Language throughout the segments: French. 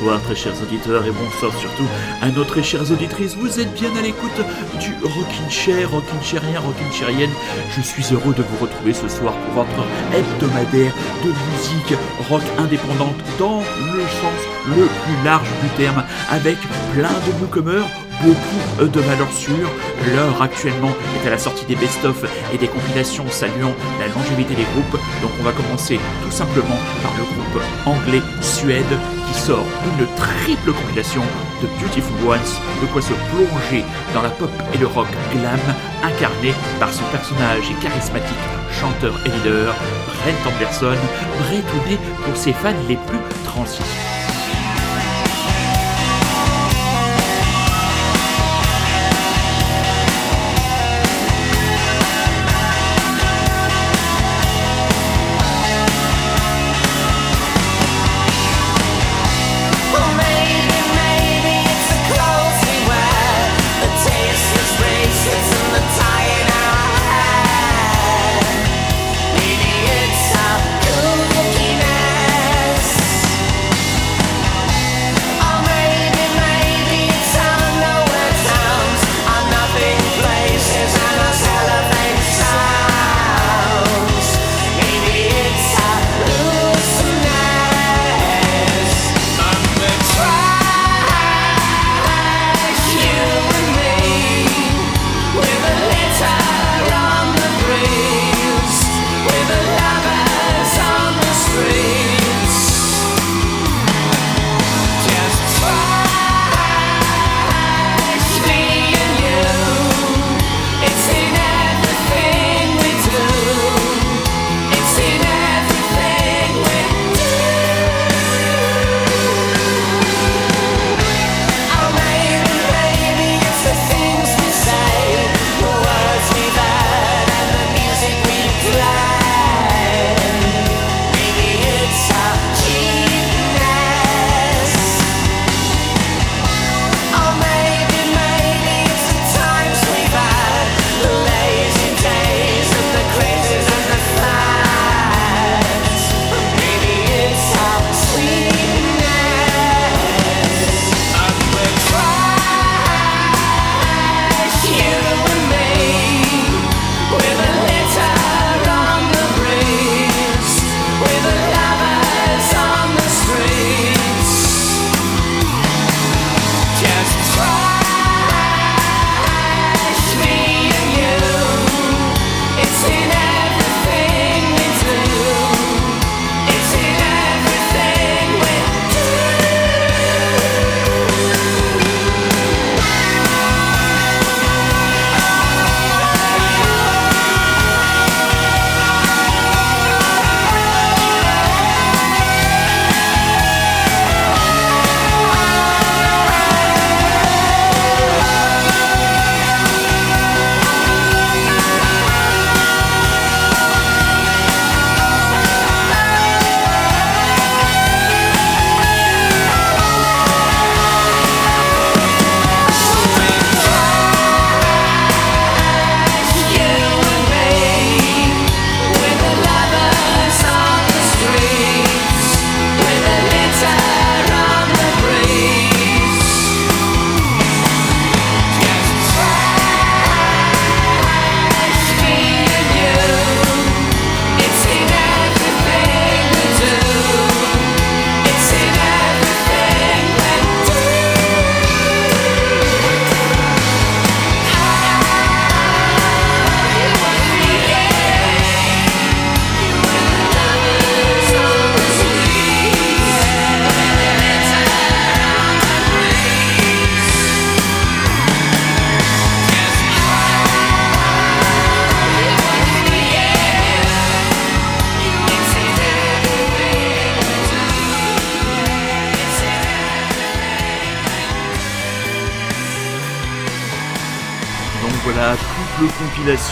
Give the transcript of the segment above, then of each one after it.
Bonsoir très chers auditeurs et bonsoir surtout à nos très chères auditrices. Vous êtes bien à l'écoute du Rockin' Chair, Rockin' Chairien, Rockin' Chairienne. Je suis heureux de vous retrouver ce soir pour votre hebdomadaire de musique rock indépendante dans le sens le plus large du terme, avec plein de newcomers beaucoup de valeurs sûres. L'heure actuellement est à la sortie des best-of et des compilations saluant la longévité des groupes. Donc on va commencer tout simplement par le groupe anglais Suède qui sort une triple compilation de Beautiful Ones, de quoi se plonger dans la pop et le rock glam incarné par son personnage et charismatique chanteur et leader, Brent Anderson, bretouné pour ses fans les plus transis.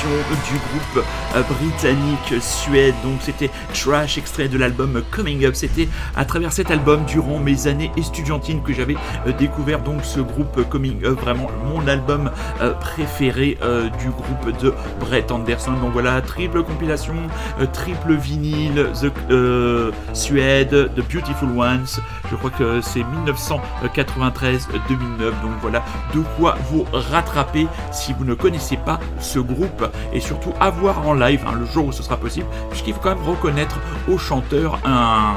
Du groupe euh, britannique Suède. Donc c'était Trash, extrait de l'album Coming Up. C'était à travers cet album, durant mes années estudiantines, que j'avais euh, découvert donc ce groupe Coming Up, vraiment mon album euh, préféré du groupe de Brett Anderson. Donc voilà, triple compilation, triple vinyle, The Suède, The Beautiful Ones. Je crois que c'est 1993-2009. Donc voilà, de quoi vous rattraper si vous ne connaissez pas ce groupe et surtout avoir en live hein, le jour où ce sera possible, puisqu'il faut quand même reconnaître au chanteur un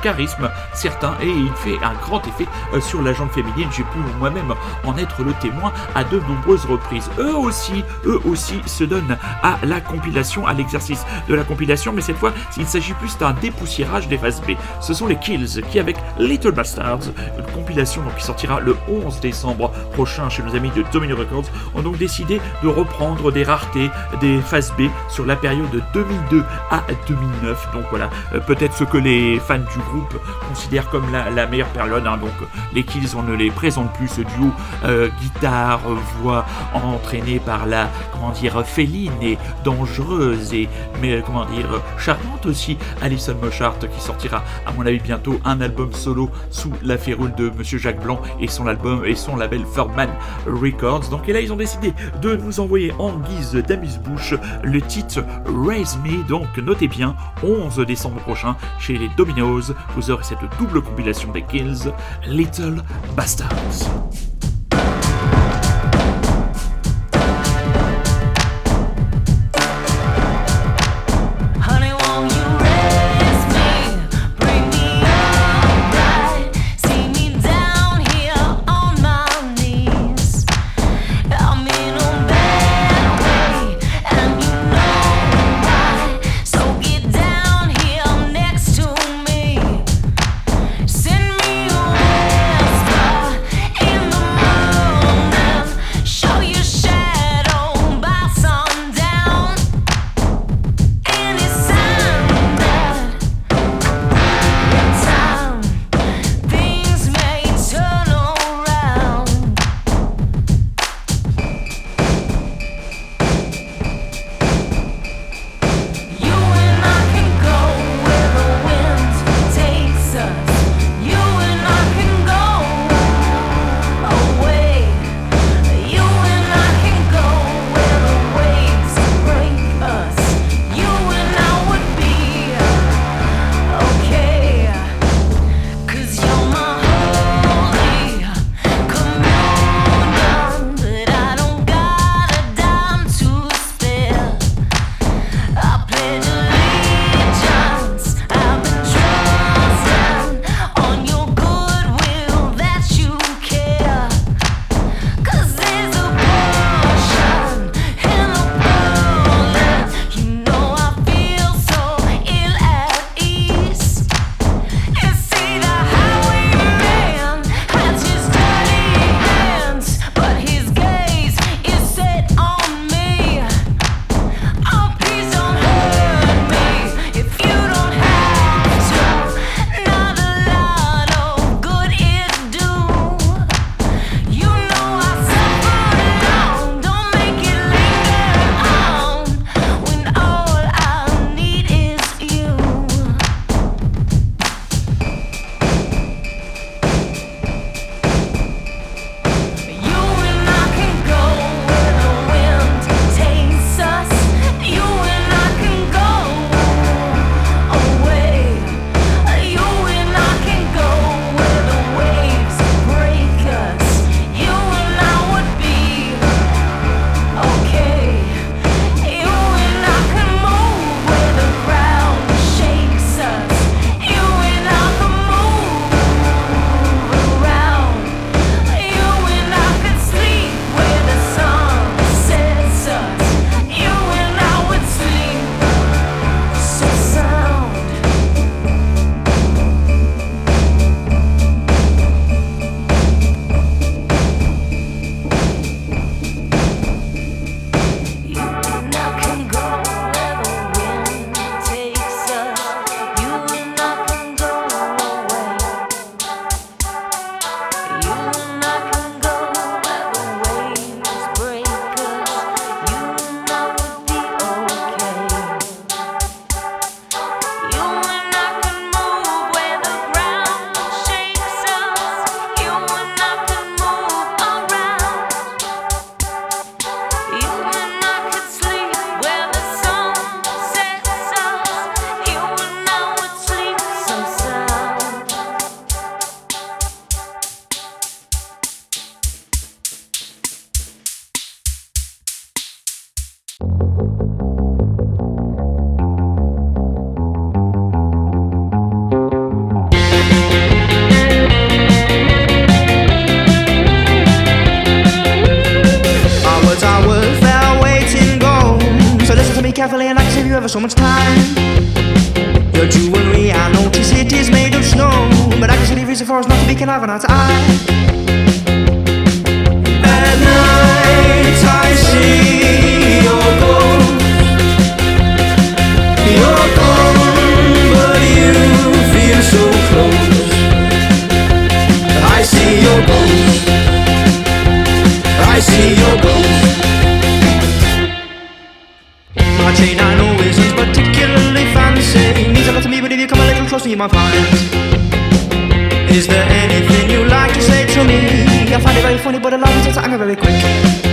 charisme certain et il fait un grand effet euh, sur la jambe féminine. J'ai pu moi-même en être le témoin à de nombreuses reprises. Eux aussi, eux aussi se donnent à la compilation, à l'exercice de la compilation, mais cette fois, il s'agit plus d'un dépoussiérage des phases B. Ce sont les Kills qui, avec Little Bastards, une compilation qui sortira le 11 décembre prochain chez nos amis de Domino Records, ont donc décidé de reprendre des raretés des phases B sur la période de 2002 à 2009. Donc voilà, euh, peut-être ce que les fans du groupe considère comme la, meilleure période. Hein. donc les Kills, on ne les présente plus, ce duo euh, guitare, voix entraîné par la, comment dire, féline et dangereuse et, mais comment dire, charmante aussi, Alison Moshart qui sortira à mon avis bientôt un album solo sous la férule de Monsieur Jacques Blanc et son album et son label Furman Records. Donc et là ils ont décidé de nous envoyer en guise d'amuse-bouche le titre Raise Me. Donc notez bien, 11 décembre prochain chez les Dominos, vous aurez cette double compilation des Kills, Little Bastards. Chain I know isn't particularly fancy. Means a lot to me, but if you come a little closer, you might find. Is there anything you like to say to me? I find it very funny, but a lot of times I'm very quick.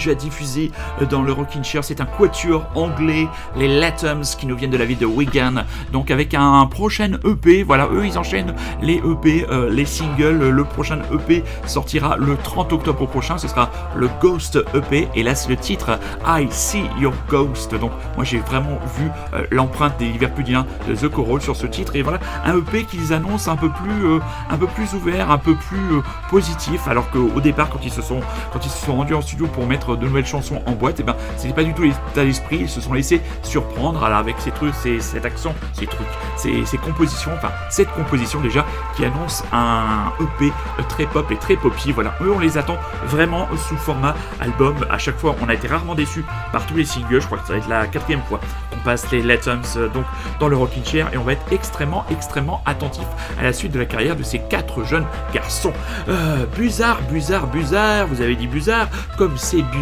Déjà diffusé euh, dans le Rockin' Chair. C'est un quatuor anglais, les Latums, qui nous viennent de la ville de Wigan. Donc avec un prochain EP, voilà, eux ils enchaînent les EP, euh, les singles. Le prochain EP sortira le 30 octobre prochain. Ce sera le Ghost EP. Et là, c'est le titre I See Your Ghost. Donc moi j'ai vraiment vu euh, l'empreinte des Liverpudiens de The Coral sur ce titre. Et voilà, un EP qu'ils annoncent un peu plus, un peu plus ouvert, un peu plus positif. Alors qu'au départ, quand ils se sont, quand ils se sont rendus en studio pour mettre de nouvelles chansons en boîte, et ben c'était pas du tout l'état d'esprit. Ils se sont laissés surprendre avec ces trucs, ces, cet accent, ces trucs, ces, ces compositions, enfin cette composition déjà qui annonce un EP très pop et très poppy. Voilà, eux on les attend vraiment sous format album. À chaque fois, on a été rarement déçus par tous les singles. Je crois que ça va être la quatrième fois qu'on passe les Letums euh, donc dans le Rockin' Chair et on va être extrêmement, extrêmement attentif à la suite de la carrière de ces quatre jeunes garçons. Euh, Buzard, Buzard, vous avez dit Buzard, comme c'est Buzard.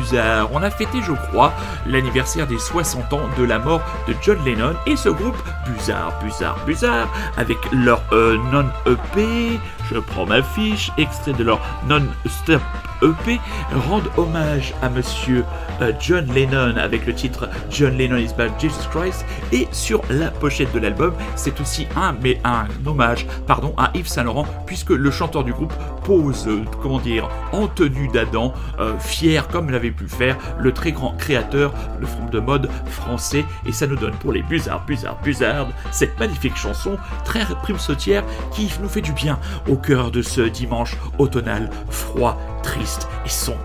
On a fêté, je crois, l'anniversaire des 60 ans de la mort de John Lennon et ce groupe Buzard, Buzard, Buzard, avec leur euh, non-EP, je prends ma fiche, extrait de leur non-stop EP, rendent hommage à monsieur euh, John Lennon avec le titre John Lennon is Bad Jesus Christ. Et sur la pochette de l'album c'est aussi un mais un hommage pardon à Yves Saint Laurent puisque le chanteur du groupe pose euh, comment dire en tenue d'Adam euh, fier comme l'avait pu faire le très grand créateur le front de mode français. Et ça nous donne pour les Buzzards Buzzards Buzzards cette magnifique chanson très prime sautière qui nous fait du bien cœur de ce dimanche automnal froid triste et sombre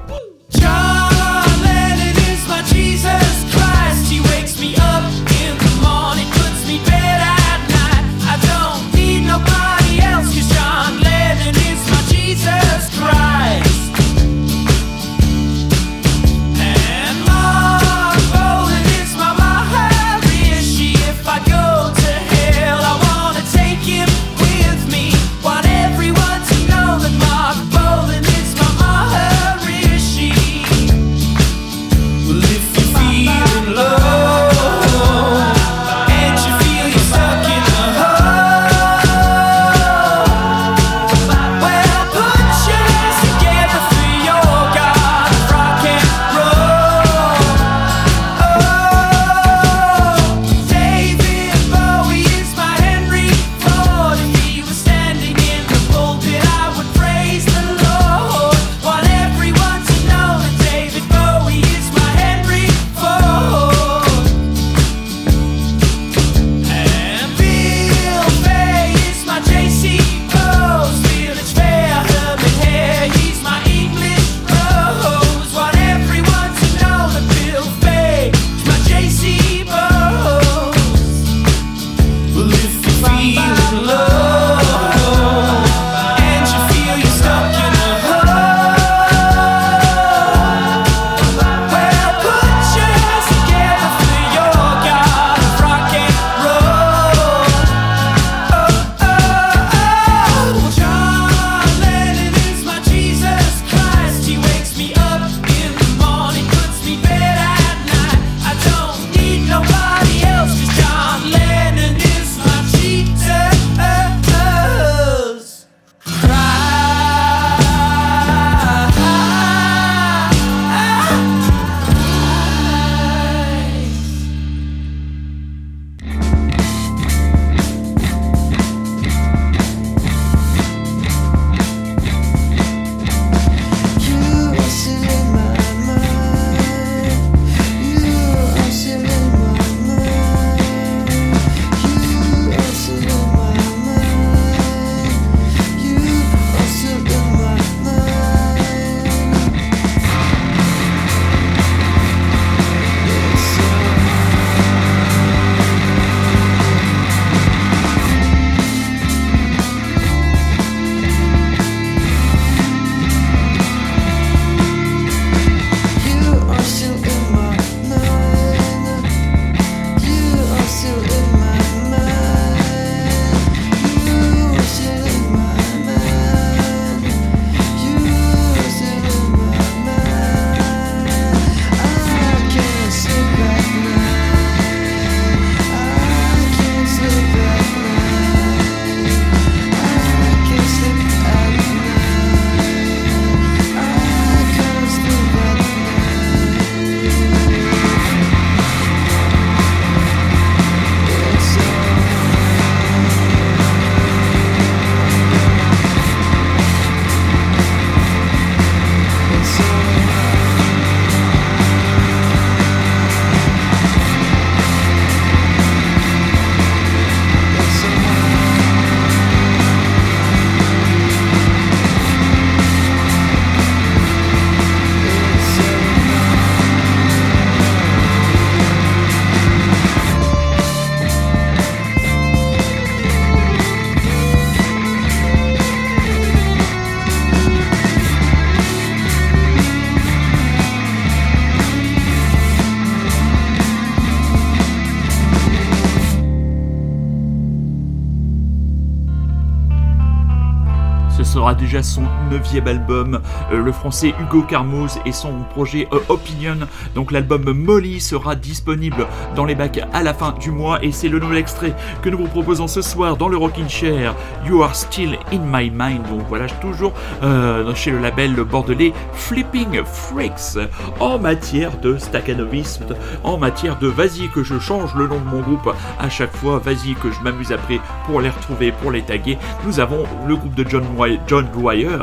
sera déjà son neuvième album. Euh, le français Hugo Carmoz et son projet euh, Opinion, donc l'album Molly, sera disponible dans les bacs à la fin du mois et c'est le nouvel extrait que nous vous proposons ce soir dans le Rockin' Chair. You are still in my mind. Donc voilà, toujours euh, chez le label bordelais Flipping Freaks en matière de staccanovisme, en matière de vas-y que je change le nom de mon groupe à chaque fois, vas-y que je m'amuse après pour les retrouver, pour les taguer. Nous avons le groupe de John, John Dwyer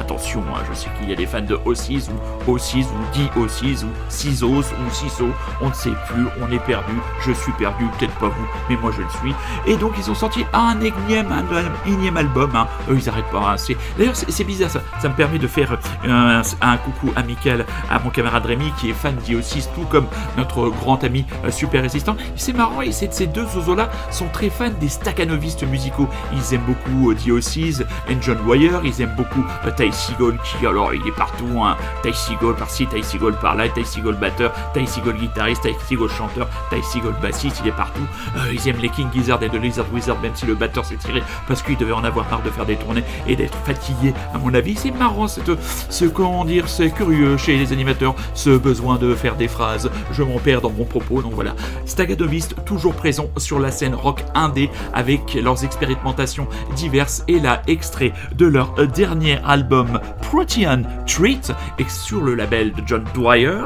Attention, hein, je sais qu'il y a des fans de O6 ou O6 ou dit O6 ou Cisos ou Ciso, on ne sait plus, on est perdu, je suis perdu, peut-être pas vous, mais moi je le suis. Et donc ils ont sorti un énième, album, hein. eux ils arrêtent pas. Hein. D'ailleurs c'est bizarre, ça, ça me permet de faire un, coucou amical à mon camarade Rémi qui est fan d'O6, tout comme notre grand ami euh, super résistant. C'est marrant, et ces deux zozos-là sont très fans des staccanovistes musicaux. Ils aiment beaucoup euh, The and John Wire, ils aiment beaucoup euh, Ty Seagull qui, alors il est partout, hein. Ty Seagull par-ci, Ty Seagull par-là, Ty Seagull batteur, Ty Seagull guitariste, Ty Seagull chanteur, Ty Seagull bassiste, il est partout. Euh, ils aiment les King Gizzard et de Lizard Wizard, même si le batteur s'est tiré parce qu'il devait en avoir marre de faire des tournées et d'être fatigué, à mon avis. C'est marrant, cette, ce comment dire, c'est curieux chez les animateurs, ce besoin de faire des phrases. Je m'en perds dans mon propos, donc voilà. Stagadomist, toujours présent sur la scène rock indé avec leurs expérimentations diverses et là, extrait de leur dernier album Protean Treat et sur le label de John Dwyer,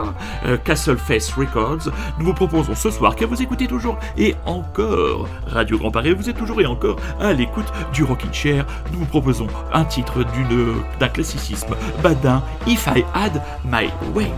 euh, Castle Face Records. Nous vous proposons ce soir, que vous écoutez toujours et encore Radio Grand Paris, vous êtes toujours et encore à l'écoute du Rockin' Chair. Nous vous proposons un titre d'un classicisme badin, If I Had My Way.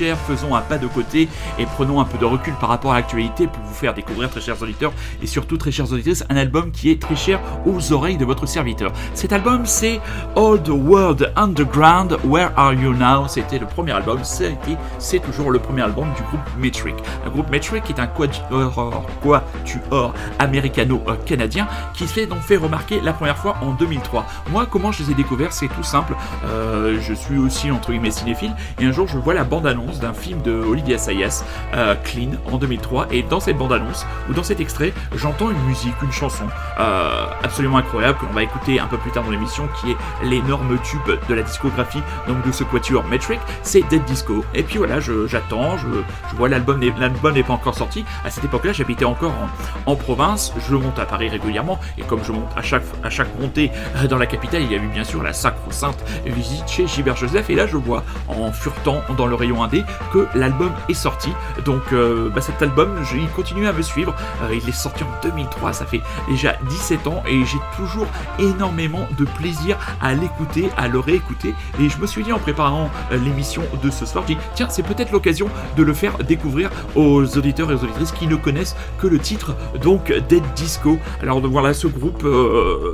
Le faisons un pas de côté et prenons un peu de recul par rapport à l'actualité pour vous faire découvrir, très chers auditeurs et surtout très chères auditrices, un album qui est très cher aux oreilles de votre serviteur. Cet album, c'est the World Underground, Where Are You Now? C'était le premier album, c'est toujours le premier album du groupe Metric. Un groupe Metric est un quatuor, quatuor américano-canadien qui s'est donc fait remarquer la première fois en 2003. Moi, comment je les ai découverts? C'est tout simple. Euh, je suis aussi entre guillemets cinéphile et un jour je vois la bande-annonce d'un film de Olivia Sayas, euh, Clean, en 2003 et dans cette bande-annonce ou dans cet extrait, j'entends une musique, une chanson euh, absolument incroyable que l'on va écouter un peu plus tard dans l'émission qui est l'énorme tube de la discographie donc de ce quatuor Metric, c'est Dead Disco. Et puis voilà, je- j'attends, je, je vois l'album n'est pas encore sorti. À cette époque-là, j'habitais encore en, en province, je monte à Paris régulièrement. Et comme je monte à chaque à chaque montée euh, dans la capitale, il y a eu bien sûr la sacro-sainte visite chez Gilbert Joseph. Et là je vois en furetant dans le rayon indé que l'album est sorti. Donc euh, bah, cet album, il continue à me suivre. Euh, il est sorti en 2003, ça fait déjà 17 ans et j'ai toujours énormément de plaisir à l'écouter, à le réécouter. Et je me suis dit en préparant euh, l'émission de ce soir, j'ai dit tiens, c'est peut-être l'occasion de le faire découvrir aux auditeurs et aux auditrices qui ne connaissent que le titre, donc Dead Disco. Alors voilà ce groupe,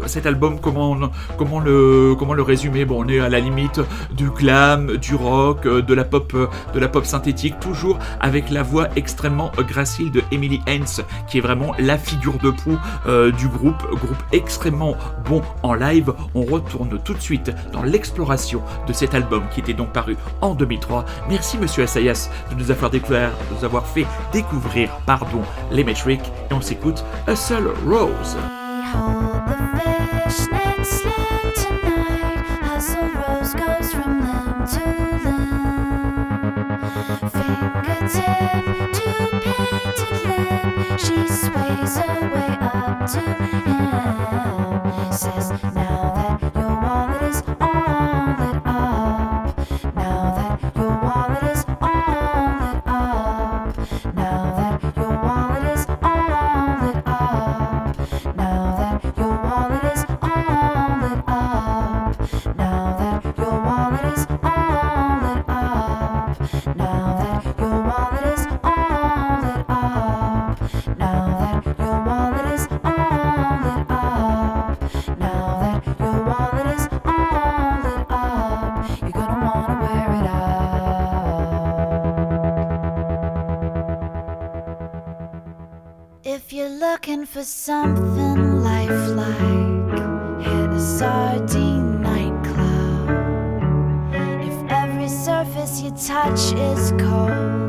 cet album, comment, comment, le, comment le résumer? Bon, on est à la limite du glam, du rock, de la pop, de la pop synthétique, toujours avec la voix extrêmement gracile de Emily Hens, qui est vraiment la figure de proue euh, du groupe, groupe extrêmement bon en live. On retourne tout de suite dans l'exploration de cet album qui était donc paru en 2003. Merci Monsieur Assayas de nous avoir fait découvrir, pardon, les Metric et on s'écoute A Seul Rose. If you're looking for something lifelike, hit a sardine nightclub. If every surface you touch is cold,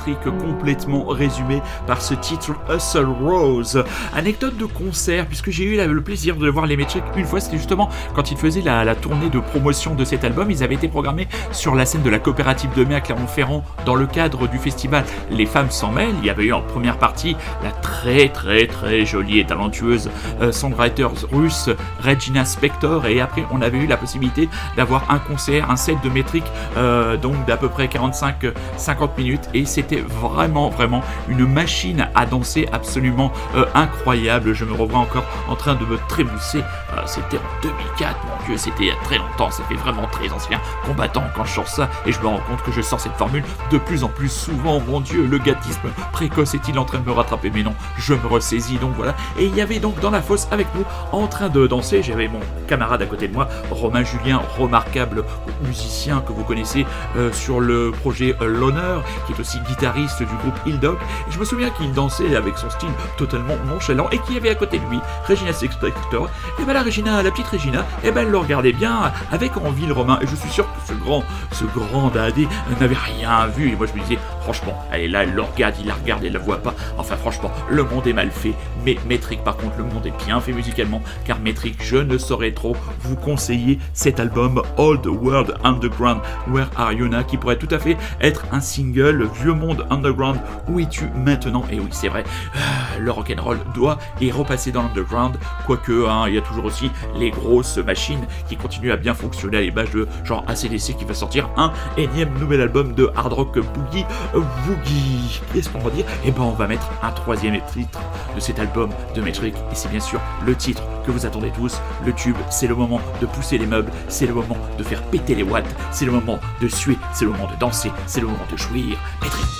métrique complètement résumé par ce titre Hustle Rose. Anecdote de concert, puisque j'ai eu le plaisir de voir les Metric une fois, c'était justement quand ils faisaient la, tournée de promotion de cet album. Ils avaient été programmés sur la scène de la coopérative de mai à Clermont-Ferrand dans le cadre du festival Les Femmes s'en mêlent. Il y avait eu en première partie la très très très jolie et talentueuse euh, songwriter russe Regina Spector et après on avait eu la possibilité d'avoir un concert, un set de métriques euh, donc d'à peu près 45-50 minutes et c'était vraiment vraiment une machine à danser absolument euh, incroyable. Je me revois encore en train de me trémousser. Euh, c'était en 2004, mon dieu, c'était il y a très longtemps, ça fait vraiment très ancien combattant quand je sors ça et je me rends compte que je sors cette formule de plus en plus souvent. Mon dieu, le gâtisme précoce est-il en train de me rattraper? Mais non, je me ressaisis donc voilà. Et il y avait donc dans la fosse avec nous en train de danser, j'avais mon camarade à côté de moi, Romain Julien, remarquable musicien que vous connaissez euh, sur le projet euh, L'Honneur, qui est aussi guitariste du groupe Hill Dog. Et je me souviens qu'il dansait avec son style totalement nonchalant et qu'il y avait à côté de lui Regina Spector. Et ben la Regina, la petite Regina, et ben elle le regardait bien avec envie le Romain. Et je suis sûr que ce grand, ce grand dadé n'avait rien vu. Et moi je me disais, franchement, elle est là, elle le regarde, il la regarde, elle la voit pas. Enfin franchement, le monde est mal fait. Mais Metric par contre, le monde est bien fait musicalement. Car Metric, je ne saurais trop vous conseiller cet album Old World Underground, Where Are You Now, qui pourrait tout à fait être un single Vieux Monde Underground. Où es-tu maintenant? Et oui, c'est vrai, ah, le rock'n'roll doit y repasser dans l'underground. Quoique, hein, il y a toujours aussi les grosses machines qui continuent à bien fonctionner à l'image de genre ACDC qui va sortir un énième nouvel album de hard rock boogie euh, woogie. Qu'est-ce qu'on va dire? Eh ben, on va mettre un troisième titre de cet album de Metric et c'est bien sûr le titre que vous attendez tous. Le tube, c'est le moment de pousser les meubles, c'est le moment de faire péter les watts, c'est le moment de suer, c'est le moment de danser, c'est le moment de jouir. Metric.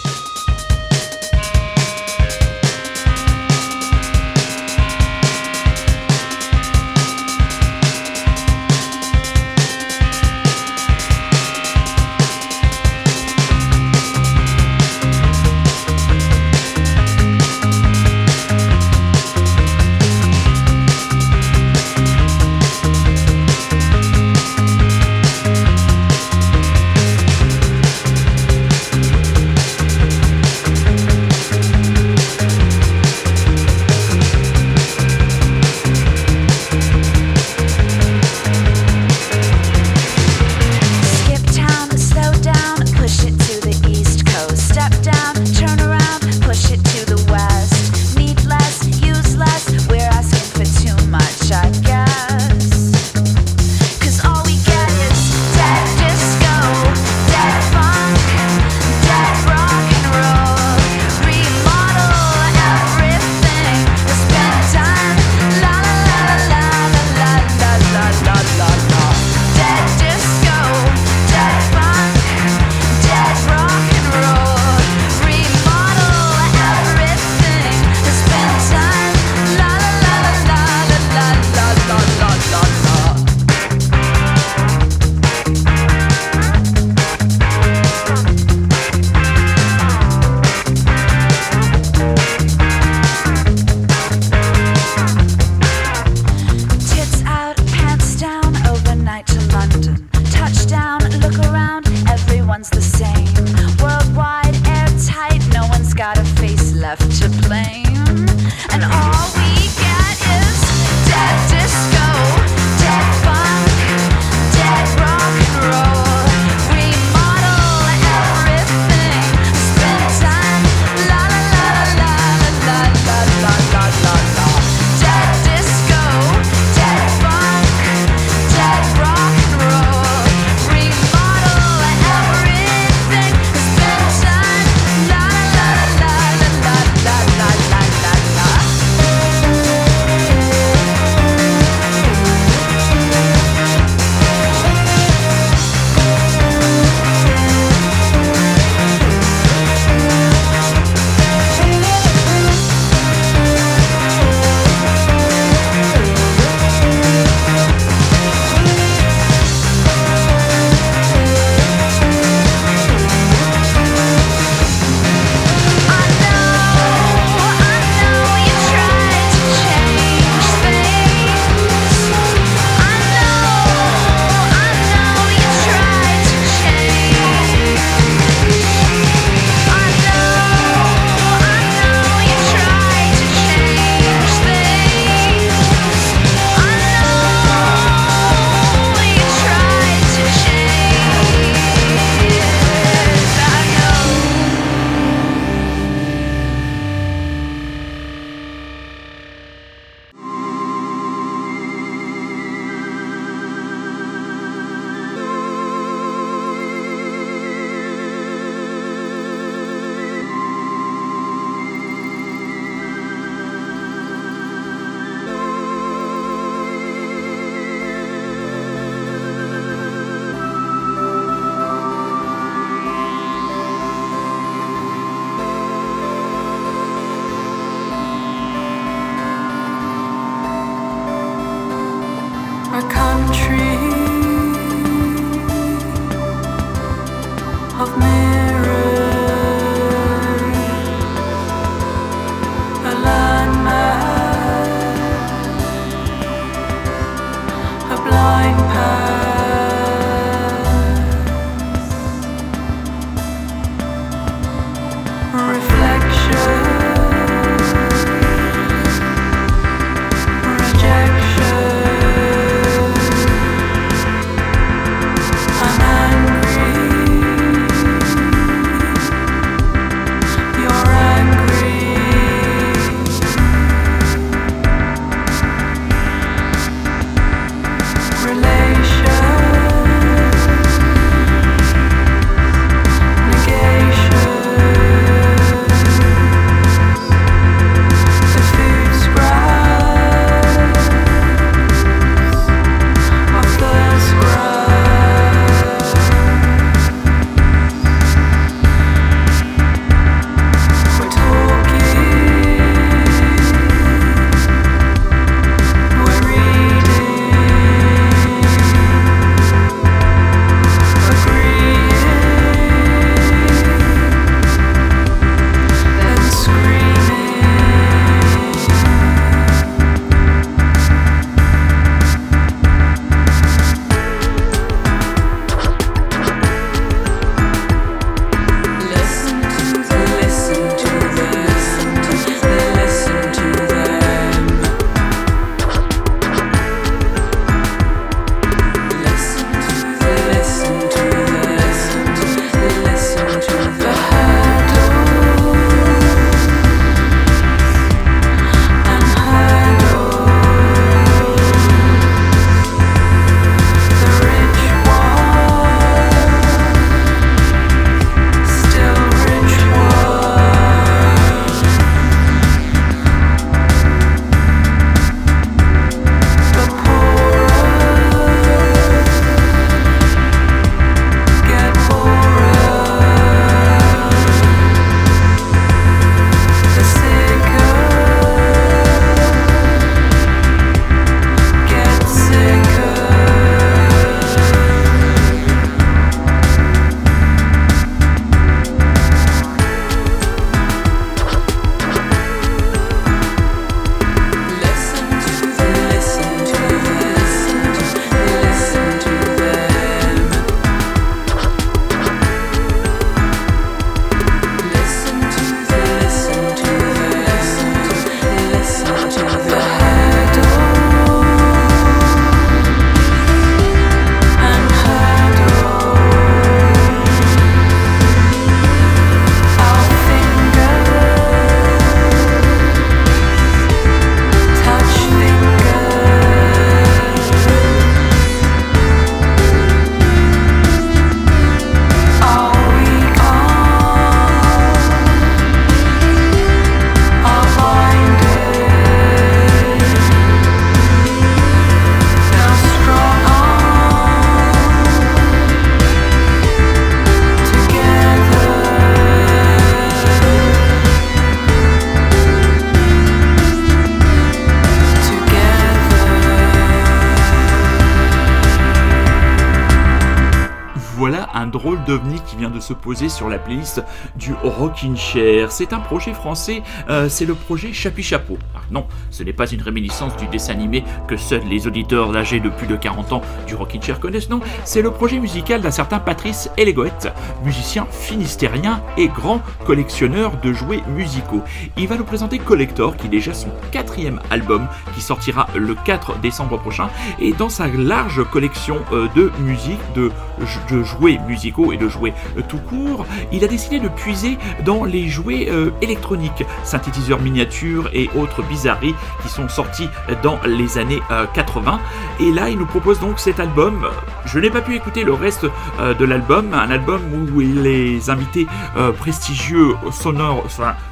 Se poser sur la playlist du Rockin' Chair. C'est un projet français, euh, c'est le projet Chapi Chapeau. Non, ce n'est pas une réminiscence du dessin animé que seuls les auditeurs âgés de plus de 40 ans du Rockin' Chair connaissent, non, c'est le projet musical d'un certain Patrice Elegoët, musicien finistérien et grand collectionneur de jouets musicaux. Il va nous présenter Collector, qui est déjà son quatrième album, qui sortira le 4 décembre prochain, et dans sa large collection euh, de musique, de, de jouets musicaux et de jouets euh, tout court, il a décidé de puiser dans les jouets euh, électroniques, synthétiseurs miniatures et autres qui sont sortis dans les années euh, 80. Et là, il nous propose donc cet album. Je n'ai pas pu écouter le reste euh, de l'album, un album où les invités euh, prestigieux sonores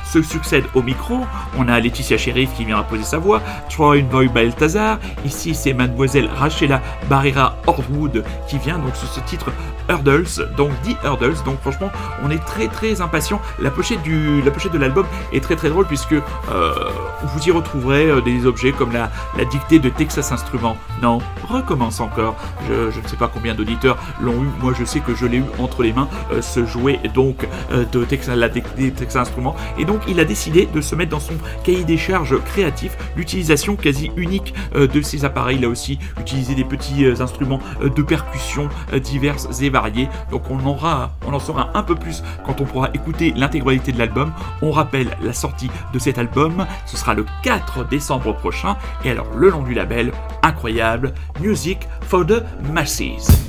se succèdent au micro. On a Laetitia Sheriff qui vient poser sa voix, Troy Boy Balthazar. Ici, c'est Mademoiselle Rachela Barrera Horwood qui vient donc sur ce titre Hurdles, donc The Hurdles. Donc franchement, on est très très impatient. La pochette du, la pochette de l'album est très très drôle puisque euh, vous y retrouverez euh, des objets comme la, la dictée de Texas Instruments. Non, recommence encore. Je, ne sais pas combien d'auditeurs l'ont eu. Moi, je sais que je l'ai eu entre les mains. euh, ce jouet donc de Texas, la dictée de Texas Instruments. Et donc, il a décidé de se mettre dans son cahier des charges créatif l'utilisation quasi unique de ces appareils. Là aussi, utiliser des petits instruments de percussion diverses et Donc, on aura, on en saura un peu plus quand on pourra écouter l'intégralité de l'album. On rappelle la sortie de cet album, ce sera le 4 décembre prochain. Et alors, le nom du label, incroyable, Music for the Masses.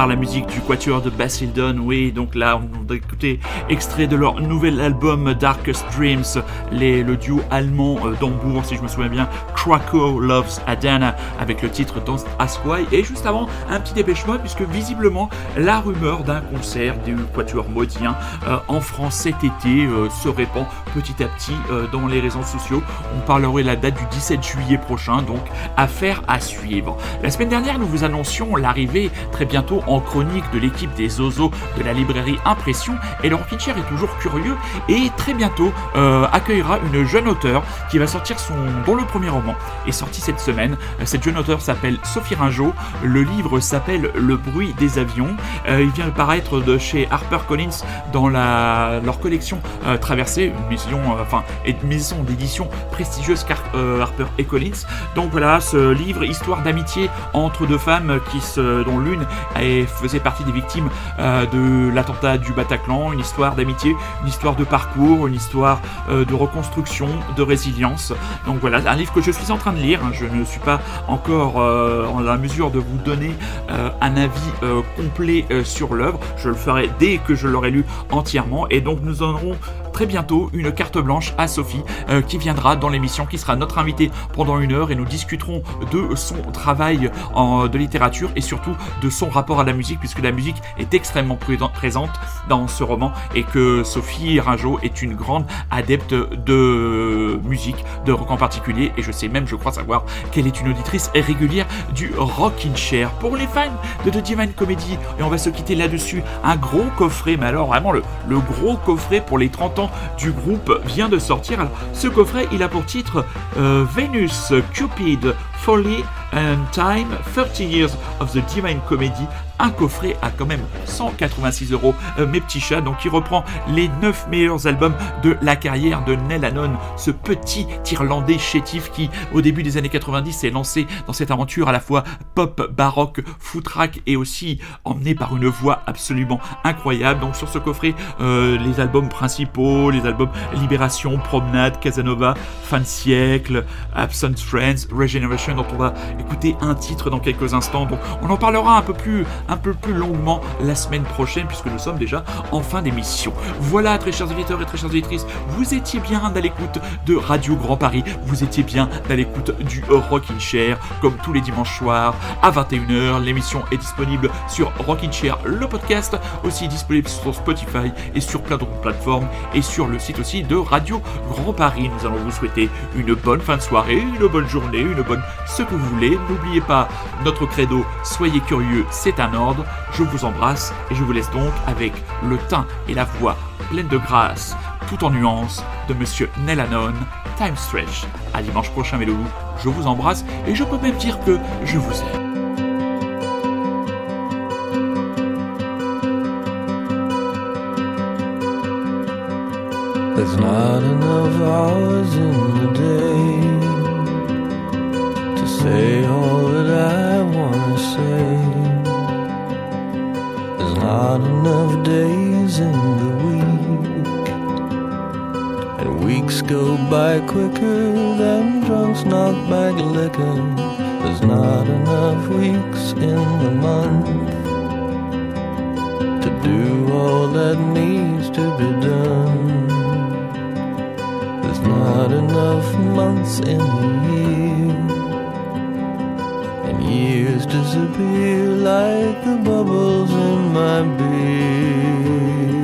Par la musique du quatuor de Basildon. Oui, donc là, on a écouté extrait de leur nouvel album Darkest Dreams, le duo allemand euh, d'Hambourg, si je me souviens bien, Krakow Loves Adana, avec le titre Don't Ask Why. Et juste avant, un petit dépêchement, puisque visiblement, la rumeur d'un concert du quatuor maudien euh, en France cet été euh, se répand petit à petit euh, dans les réseaux sociaux. On parlerait la date du 17 juillet prochain, donc affaire à suivre. La semaine dernière, nous vous annoncions l'arrivée très bientôt en chronique de l'équipe des Ozos de la librairie Impression. Et Laurent Kitcher est toujours curieux et très bientôt accueillera une jeune auteure qui va sortir son, dont le premier roman est sorti cette semaine. Euh, Cette jeune auteure s'appelle Sophie Ringeau. Le livre s'appelle Le bruit des avions. Euh, il vient de paraître de chez HarperCollins dans leur collection euh, Traversée, une maison, d'édition prestigieuse Harper et Collins. Donc voilà, ce livre, histoire d'amitié entre deux femmes qui dont l'une faisait partie des victimes de l'attentat du Bataclan, une histoire d'amitié, une histoire de parcours, une histoire de reconstruction, de résilience. Donc voilà, un livre que je suis en train de lire. hein. Je ne suis pas encore euh, en la mesure de vous donner euh, un avis euh, complet sur l'œuvre. Je le ferai dès que je l'aurai lu entièrement. Et donc nous aurons très bientôt une carte blanche à Sophie euh, qui viendra dans l'émission, qui sera notre invitée pendant une heure et nous discuterons de son travail en, de littérature et surtout de son rapport à la musique puisque la musique est extrêmement présent- présente dans ce roman et que Sophie Ringeau est une grande adepte de musique, de rock en particulier et je sais même, je crois savoir qu'elle est une auditrice régulière du Rockin' Chair. Pour les fans de The Divine Comedy, et on va se quitter là-dessus, un gros coffret, mais alors vraiment le, le gros coffret pour les 30 ans du groupe vient de sortir. Ce coffret, il a pour titre euh, Venus, Cupid, Folly and Time, 30 Years of the Divine Comedy. Un coffret à quand même 186 euros, euh, mes petits chats, donc qui reprend les 9 meilleurs albums de la carrière de Nell Hannon, ce petit Irlandais chétif qui, au début des années 90, s'est lancé dans cette aventure à la fois pop, baroque, footrack et aussi emmené par une voix absolument incroyable. Donc sur ce coffret, euh, les albums principaux, les albums Libération, Promenade, Casanova, Fin de siècle, Absent Friends, Regeneration, dont on va écouter un titre dans quelques instants. Donc on en parlera un peu plus, un peu plus longuement la semaine prochaine puisque nous sommes déjà en fin d'émission. Voilà, très chers auditeurs et très chères auditrices, vous étiez bien à l'écoute de Radio Grand Paris, vous étiez bien à l'écoute du Rockin' Chair, comme tous les dimanches soirs à 21h. L'émission est disponible sur Rockin' Chair, le podcast, aussi disponible sur Spotify et sur plein d'autres plateformes et sur le site aussi de Radio Grand Paris. Nous allons vous souhaiter une bonne fin de soirée, une bonne journée, une bonne ce que vous voulez. N'oubliez pas notre credo, soyez curieux, c'est un ordre. Je vous embrasse et je vous laisse donc avec le teint et la voix pleine de grâce, tout en nuances, de Monsieur Nellanon, Time Stretch. À dimanche prochain, mes. Je vous embrasse et je peux même dire que je vous aime. Not enough days in the week, and weeks go by quicker than drunks knock back liquor. There's not enough weeks in the month to do all that needs to be done. There's not enough months in a year, years disappear like the bubbles in my beer.